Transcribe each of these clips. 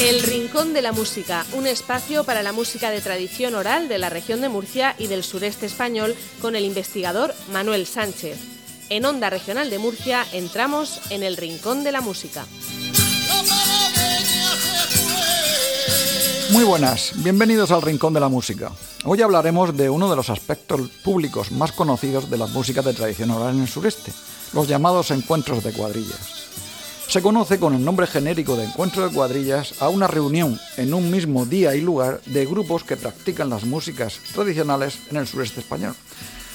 El Rincón de la Música, un espacio para la música de tradición oral de la región de Murcia y del sureste español con el investigador Manuel Sánchez. En Onda Regional de Murcia entramos en el Rincón de la Música. Muy buenas, bienvenidos al Rincón de la Música. Hoy hablaremos de uno de los aspectos públicos más conocidos de las músicas de tradición oral en el sureste, los llamados encuentros de cuadrillas. Se conoce con el nombre genérico de encuentro de cuadrillas a una reunión en un mismo día y lugar de grupos que practican las músicas tradicionales en el sureste español,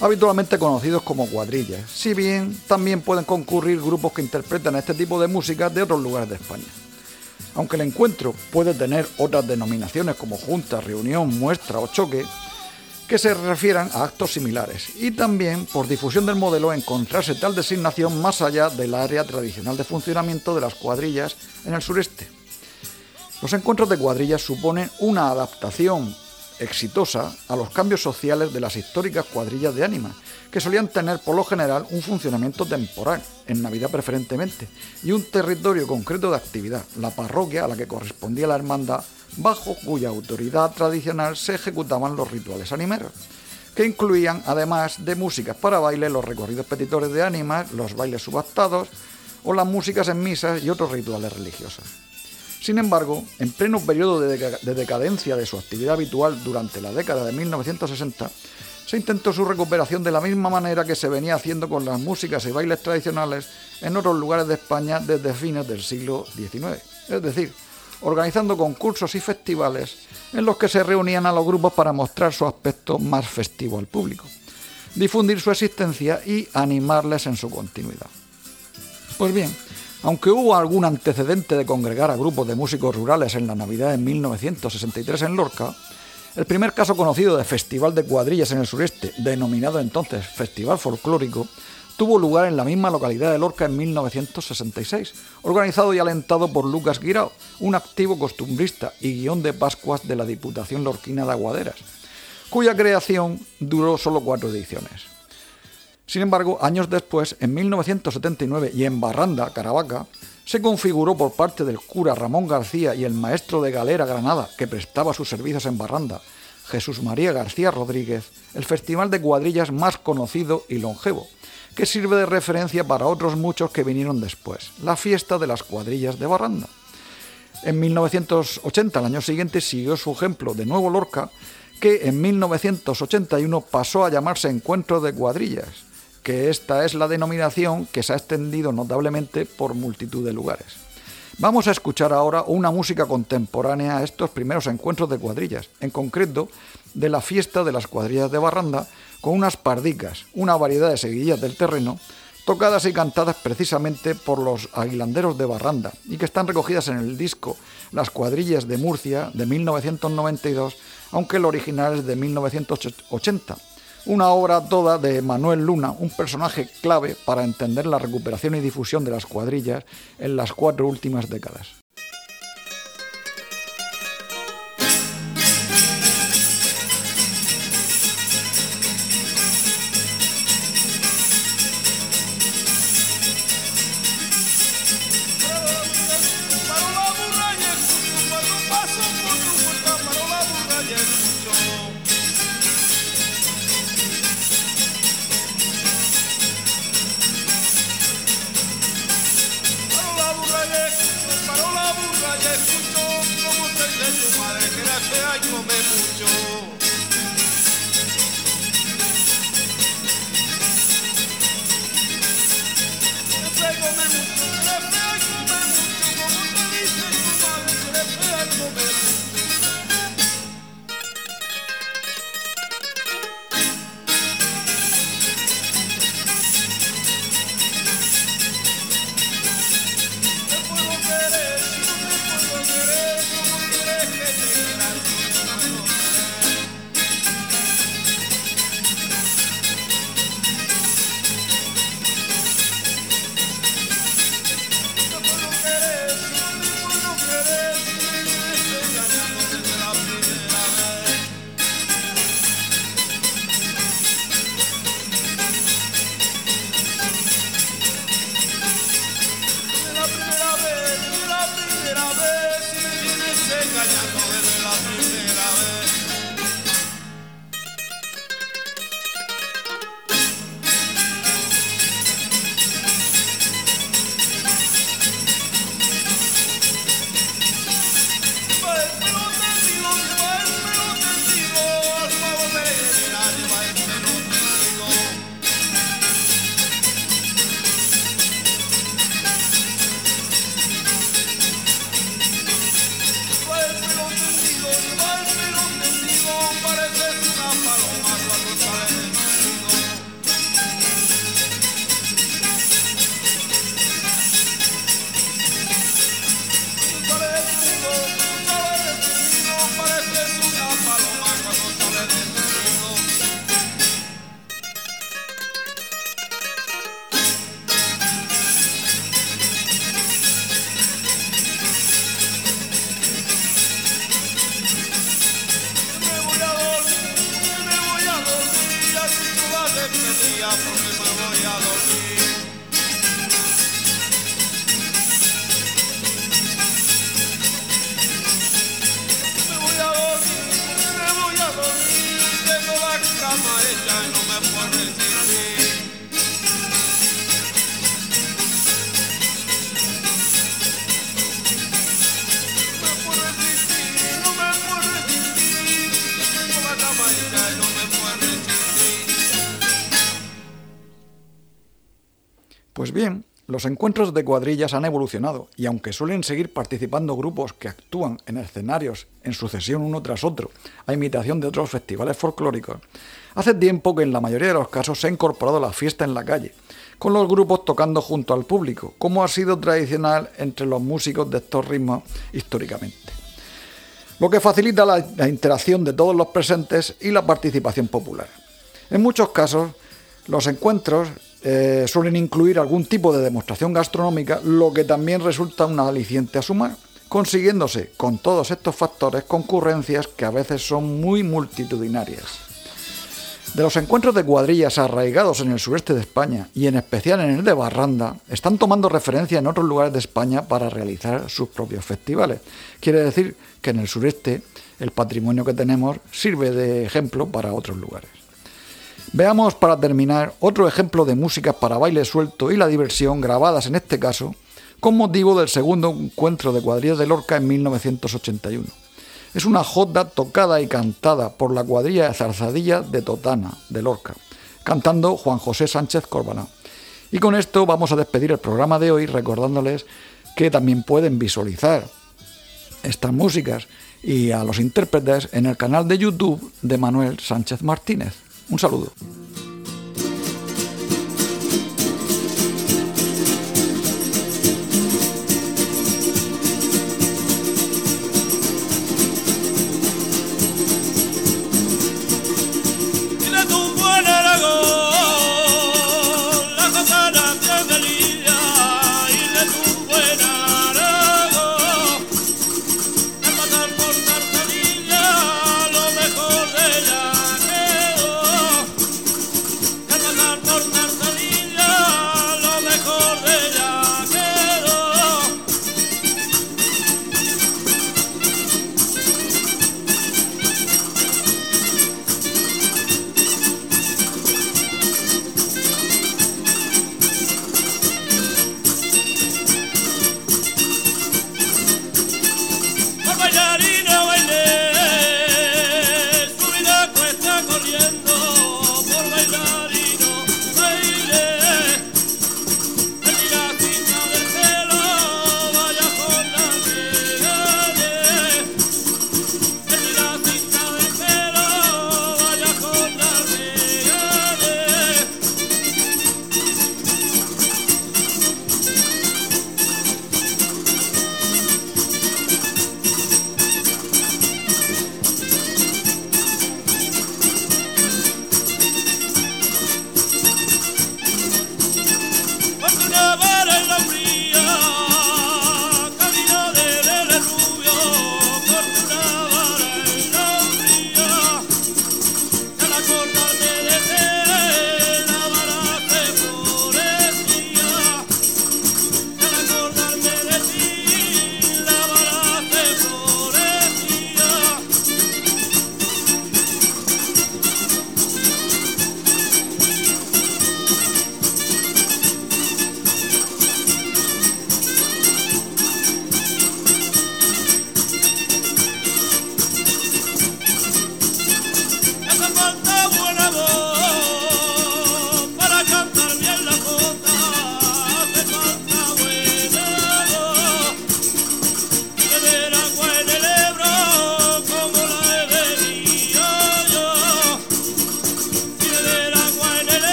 habitualmente conocidos como cuadrillas, si bien también pueden concurrir grupos que interpretan este tipo de música de otros lugares de España. Aunque el encuentro puede tener otras denominaciones como junta, reunión, muestra o choque, que se refieran a actos similares y también, por difusión del modelo, encontrarse tal designación más allá del área tradicional de funcionamiento de las cuadrillas en el sureste. Los encuentros de cuadrillas suponen una adaptación exitosa a los cambios sociales de las históricas cuadrillas de ánimas, que solían tener por lo general un funcionamiento temporal, en Navidad preferentemente, y un territorio concreto de actividad, la parroquia a la que correspondía la hermandad bajo cuya autoridad tradicional se ejecutaban los rituales animeros, que incluían, además de músicas para baile, los recorridos petitores de ánimas, los bailes subastados o las músicas en misas y otros rituales religiosos. Sin embargo, en pleno periodo de, decadencia de su actividad habitual durante la década de 1960, se intentó su recuperación de la misma manera que se venía haciendo con las músicas y bailes tradicionales en otros lugares de España desde fines del siglo XIX. Es decir, organizando concursos y festivales en los que se reunían a los grupos para mostrar su aspecto más festivo al público, difundir su existencia y animarles en su continuidad. Pues bien, aunque hubo algún antecedente de congregar a grupos de músicos rurales en la Navidad de 1963 en Lorca, el primer caso conocido de festival de cuadrillas en el sureste, denominado entonces Festival Folclórico, tuvo lugar en la misma localidad de Lorca en 1966, organizado y alentado por Lucas Guirao, un activo costumbrista y guion de Pascuas de la Diputación Lorquina de Aguaderas, cuya creación duró solo cuatro ediciones. Sin embargo, años después, en 1979 y en Barranda, Caravaca, se configuró por parte del cura Ramón García y el maestro de galera Granada, que prestaba sus servicios en Barranda, Jesús María García Rodríguez, el festival de cuadrillas más conocido y longevo, que sirve de referencia para otros muchos que vinieron después, la fiesta de las cuadrillas de Barranda. En 1980, el año siguiente, siguió su ejemplo de nuevo Lorca, que en 1981 pasó a llamarse Encuentro de Cuadrillas, que esta es la denominación que se ha extendido notablemente por multitud de lugares. Vamos a escuchar ahora una música contemporánea a estos primeros encuentros de cuadrillas, en concreto de la fiesta de las cuadrillas de Barranda, con unas pardicas, una variedad de seguidillas del terreno, tocadas y cantadas precisamente por los aguilanderos de Barranda y que están recogidas en el disco Las cuadrillas de Murcia de 1992, aunque el original es de 1980 una obra toda de Manuel Luna, un personaje clave para entender la recuperación y difusión de las cuadrillas en las cuatro últimas décadas. allá escucho como te dice tu madre que la fea y come mucho. Pues bien, los encuentros de cuadrillas han evolucionado y aunque suelen seguir participando grupos que actúan en escenarios en sucesión uno tras otro, a imitación de otros festivales folclóricos, hace tiempo que en la mayoría de los casos se ha incorporado la fiesta en la calle, con los grupos tocando junto al público, como ha sido tradicional entre los músicos de estos ritmos históricamente. Lo que facilita la, la interacción de todos los presentes y la participación popular. En muchos casos, los encuentros eh, suelen incluir algún tipo de demostración gastronómica, lo que también resulta un aliciente a sumar, consiguiéndose con todos estos factores concurrencias que a veces son muy multitudinarias. De los encuentros de cuadrillas arraigados en el sureste de España y en especial en el de Barranda, están tomando referencia en otros lugares de España para realizar sus propios festivales. Quiere decir que en el sureste el patrimonio que tenemos sirve de ejemplo para otros lugares. Veamos para terminar otro ejemplo de música para baile suelto y la diversión grabadas en este caso con motivo del segundo encuentro de cuadrillas de Lorca en 1981. Es una jota tocada y cantada por la cuadrilla de Zarzadilla de Totana, de Lorca, cantando Juan José Sánchez Corbaná. Y con esto vamos a despedir el programa de hoy recordándoles que también pueden visualizar estas músicas y a los intérpretes en el canal de YouTube de Manuel Sánchez Martínez. Un saludo.